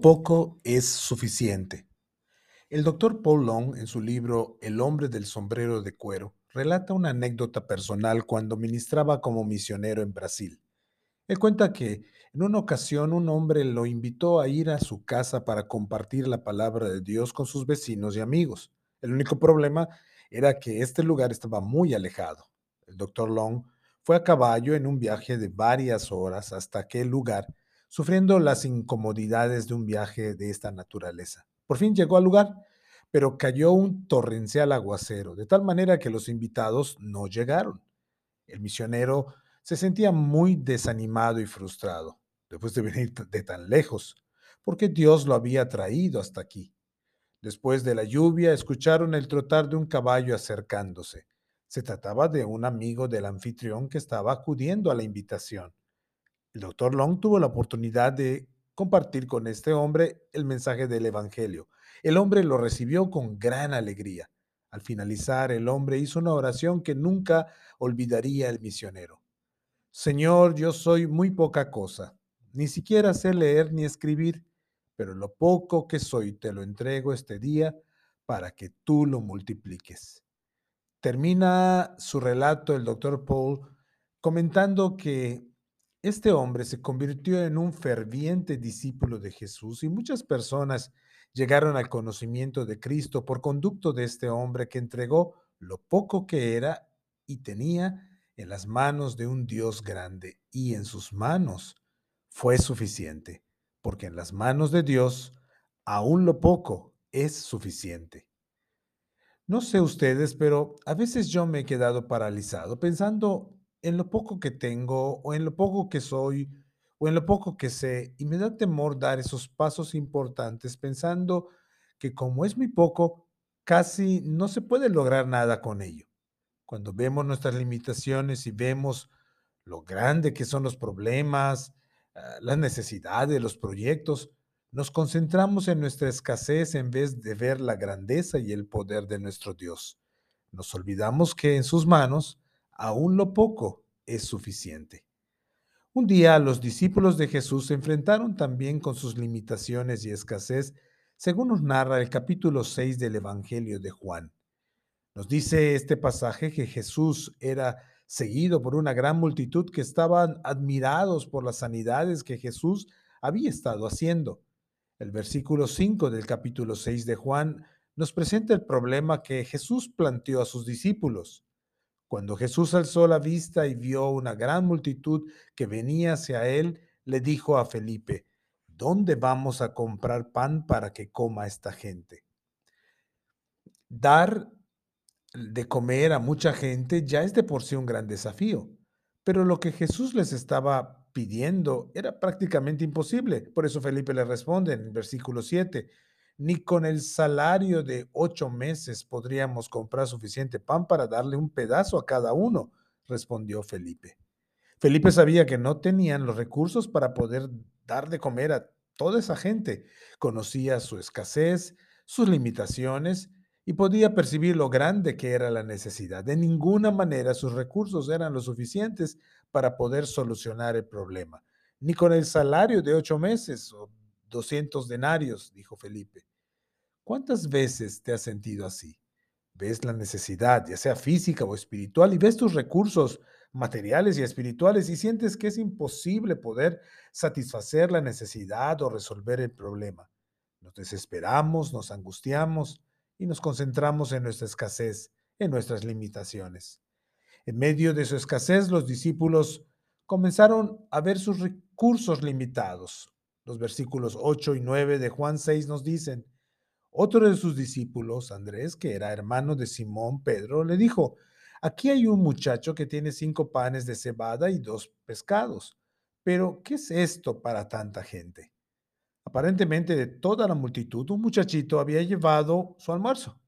Poco es suficiente. El doctor Paul Long, en su libro El hombre del sombrero de cuero, relata una anécdota personal cuando ministraba como misionero en Brasil. Él cuenta que en una ocasión un hombre lo invitó a ir a su casa para compartir la palabra de Dios con sus vecinos y amigos. El único problema era que este lugar estaba muy alejado. El doctor Long fue a caballo en un viaje de varias horas hasta aquel lugar sufriendo las incomodidades de un viaje de esta naturaleza. Por fin llegó al lugar, pero cayó un torrencial aguacero, de tal manera que los invitados no llegaron. El misionero se sentía muy desanimado y frustrado, después de venir de tan lejos, porque Dios lo había traído hasta aquí. Después de la lluvia, escucharon el trotar de un caballo acercándose. Se trataba de un amigo del anfitrión que estaba acudiendo a la invitación. El doctor Long tuvo la oportunidad de compartir con este hombre el mensaje del Evangelio. El hombre lo recibió con gran alegría. Al finalizar, el hombre hizo una oración que nunca olvidaría el misionero. Señor, yo soy muy poca cosa, ni siquiera sé leer ni escribir, pero lo poco que soy te lo entrego este día para que tú lo multipliques. Termina su relato el doctor Paul comentando que este hombre se convirtió en un ferviente discípulo de Jesús y muchas personas llegaron al conocimiento de Cristo por conducto de este hombre que entregó lo poco que era y tenía en las manos de un Dios grande y en sus manos fue suficiente, porque en las manos de Dios aún lo poco es suficiente. No sé ustedes, pero a veces yo me he quedado paralizado pensando en lo poco que tengo o en lo poco que soy o en lo poco que sé y me da temor dar esos pasos importantes pensando que como es muy poco, casi no se puede lograr nada con ello. Cuando vemos nuestras limitaciones y vemos lo grande que son los problemas, ah, las necesidades, los proyectos, nos concentramos en nuestra escasez en vez de ver la grandeza y el poder de nuestro Dios. Nos olvidamos que en sus manos aún lo poco es suficiente. Un día los discípulos de Jesús se enfrentaron también con sus limitaciones y escasez, según nos narra el capítulo 6 del Evangelio de Juan. Nos dice este pasaje que Jesús era seguido por una gran multitud que estaban admirados por las sanidades que Jesús había estado haciendo. El versículo 5 del capítulo 6 de Juan nos presenta el problema que Jesús planteó a sus discípulos. Cuando Jesús alzó la vista y vio una gran multitud que venía hacia él, le dijo a Felipe, ¿dónde vamos a comprar pan para que coma esta gente? Dar de comer a mucha gente ya es de por sí un gran desafío, pero lo que Jesús les estaba pidiendo era prácticamente imposible. Por eso Felipe le responde en el versículo 7, ni con el salario de ocho meses podríamos comprar suficiente pan para darle un pedazo a cada uno, respondió Felipe. Felipe sabía que no tenían los recursos para poder dar de comer a toda esa gente. Conocía su escasez, sus limitaciones y podía percibir lo grande que era la necesidad. De ninguna manera sus recursos eran lo suficientes para poder solucionar el problema. Ni con el salario de ocho meses o 200 denarios, dijo Felipe. ¿Cuántas veces te has sentido así? Ves la necesidad, ya sea física o espiritual, y ves tus recursos materiales y espirituales y sientes que es imposible poder satisfacer la necesidad o resolver el problema. Nos desesperamos, nos angustiamos y nos concentramos en nuestra escasez, en nuestras limitaciones. En medio de su escasez, los discípulos comenzaron a ver sus recursos limitados, los versículos 8 y 9 de Juan 6 nos dicen, otro de sus discípulos, Andrés, que era hermano de Simón Pedro, le dijo, aquí hay un muchacho que tiene cinco panes de cebada y dos pescados, pero ¿qué es esto para tanta gente? Aparentemente de toda la multitud, un muchachito había llevado su almuerzo.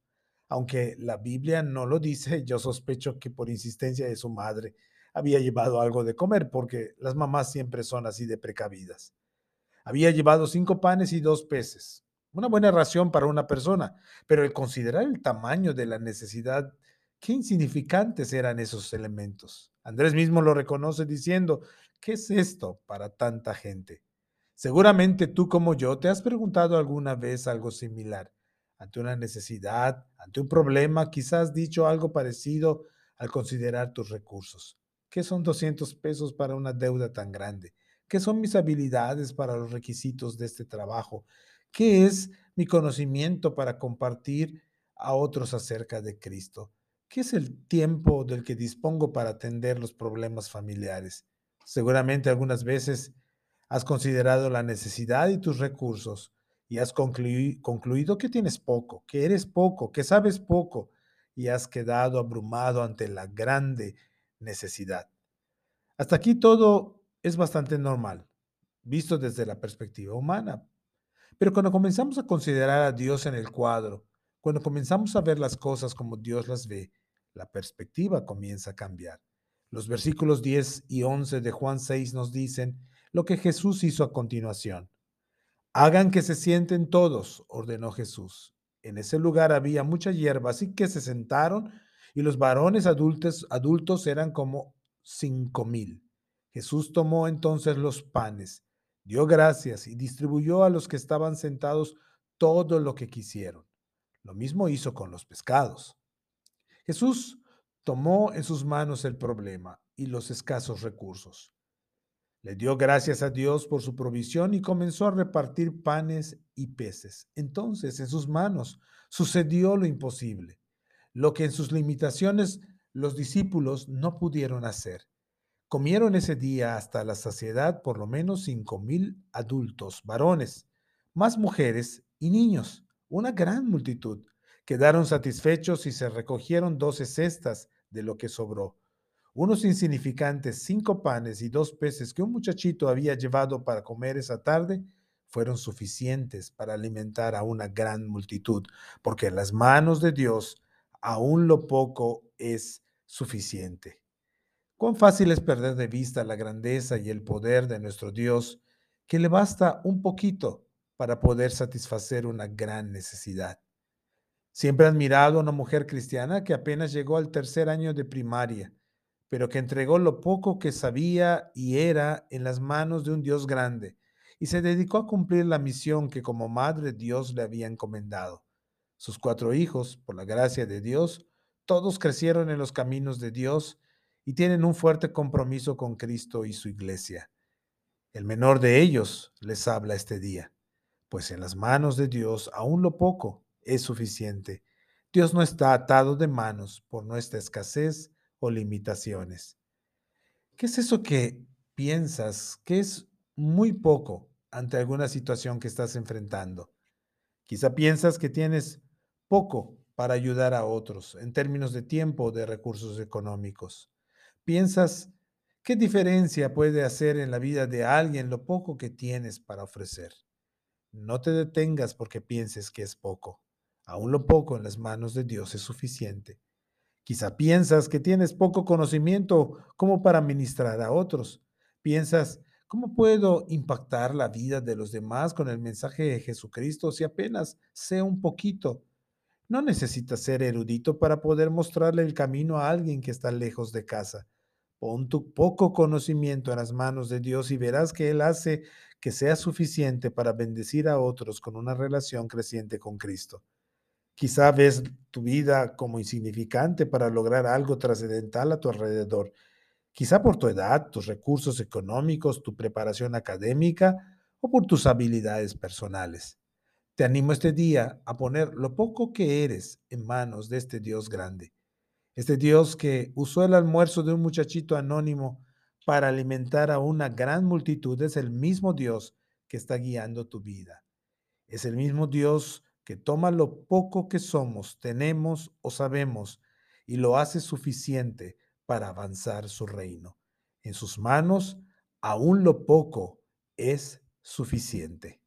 Aunque la Biblia no lo dice, yo sospecho que por insistencia de su madre había llevado algo de comer, porque las mamás siempre son así de precavidas. Había llevado cinco panes y dos peces, una buena ración para una persona, pero el considerar el tamaño de la necesidad, qué insignificantes eran esos elementos. Andrés mismo lo reconoce diciendo, ¿qué es esto para tanta gente? Seguramente tú como yo te has preguntado alguna vez algo similar. Ante una necesidad, ante un problema, quizás has dicho algo parecido al considerar tus recursos. ¿Qué son 200 pesos para una deuda tan grande? ¿Qué son mis habilidades para los requisitos de este trabajo? ¿Qué es mi conocimiento para compartir a otros acerca de Cristo? ¿Qué es el tiempo del que dispongo para atender los problemas familiares? Seguramente algunas veces has considerado la necesidad y tus recursos y has concluido que tienes poco, que eres poco, que sabes poco y has quedado abrumado ante la grande necesidad. Hasta aquí todo es bastante normal, visto desde la perspectiva humana. Pero cuando comenzamos a considerar a Dios en el cuadro, cuando comenzamos a ver las cosas como Dios las ve, la perspectiva comienza a cambiar. Los versículos 10 y 11 de Juan 6 nos dicen lo que Jesús hizo a continuación. Hagan que se sienten todos, ordenó Jesús. En ese lugar había mucha hierba, así que se sentaron y los varones adultos, adultos eran como cinco mil. Jesús tomó entonces los panes, dio gracias y distribuyó a los que estaban sentados todo lo que quisieron. Lo mismo hizo con los pescados. Jesús tomó en sus manos el problema y los escasos recursos. Le dio gracias a Dios por su provisión y comenzó a repartir panes y peces. Entonces en sus manos sucedió lo imposible, lo que en sus limitaciones los discípulos no pudieron hacer. Comieron ese día hasta la saciedad por lo menos cinco mil adultos, varones, más mujeres y niños, una gran multitud. Quedaron satisfechos y se recogieron doce cestas de lo que sobró. Unos insignificantes cinco panes y dos peces que un muchachito había llevado para comer esa tarde fueron suficientes para alimentar a una gran multitud, porque en las manos de Dios aún lo poco es suficiente. Cuán fácil es perder de vista la grandeza y el poder de nuestro Dios, que le basta un poquito para poder satisfacer una gran necesidad. Siempre he admirado a una mujer cristiana que apenas llegó al tercer año de primaria, pero que entregó lo poco que sabía y era en las manos de un Dios grande, y se dedicó a cumplir la misión que como madre Dios le había encomendado. Sus cuatro hijos, por la gracia de Dios, todos crecieron en los caminos de Dios y tienen un fuerte compromiso con Cristo y su iglesia. El menor de ellos les habla este día, pues en las manos de Dios aún lo poco es suficiente. Dios no está atado de manos por nuestra escasez o limitaciones. ¿Qué es eso que piensas que es muy poco ante alguna situación que estás enfrentando? Quizá piensas que tienes poco para ayudar a otros en términos de tiempo o de recursos económicos. ¿Piensas qué diferencia puede hacer en la vida de alguien lo poco que tienes para ofrecer? No te detengas porque pienses que es poco. Aún lo poco en las manos de Dios es suficiente. Quizá piensas que tienes poco conocimiento como para ministrar a otros. Piensas, ¿cómo puedo impactar la vida de los demás con el mensaje de Jesucristo si apenas sé un poquito? No necesitas ser erudito para poder mostrarle el camino a alguien que está lejos de casa. Pon tu poco conocimiento en las manos de Dios y verás que Él hace que sea suficiente para bendecir a otros con una relación creciente con Cristo. Quizá ves tu vida como insignificante para lograr algo trascendental a tu alrededor. Quizá por tu edad, tus recursos económicos, tu preparación académica o por tus habilidades personales. Te animo este día a poner lo poco que eres en manos de este Dios grande este Dios que usó el almuerzo de un muchachito anónimo para alimentar a una gran multitud es el mismo Dios que está guiando tu vida. Es el mismo Dios que toma lo poco que somos, tenemos o sabemos y lo hace suficiente para avanzar su reino. En sus manos, aún lo poco es suficiente.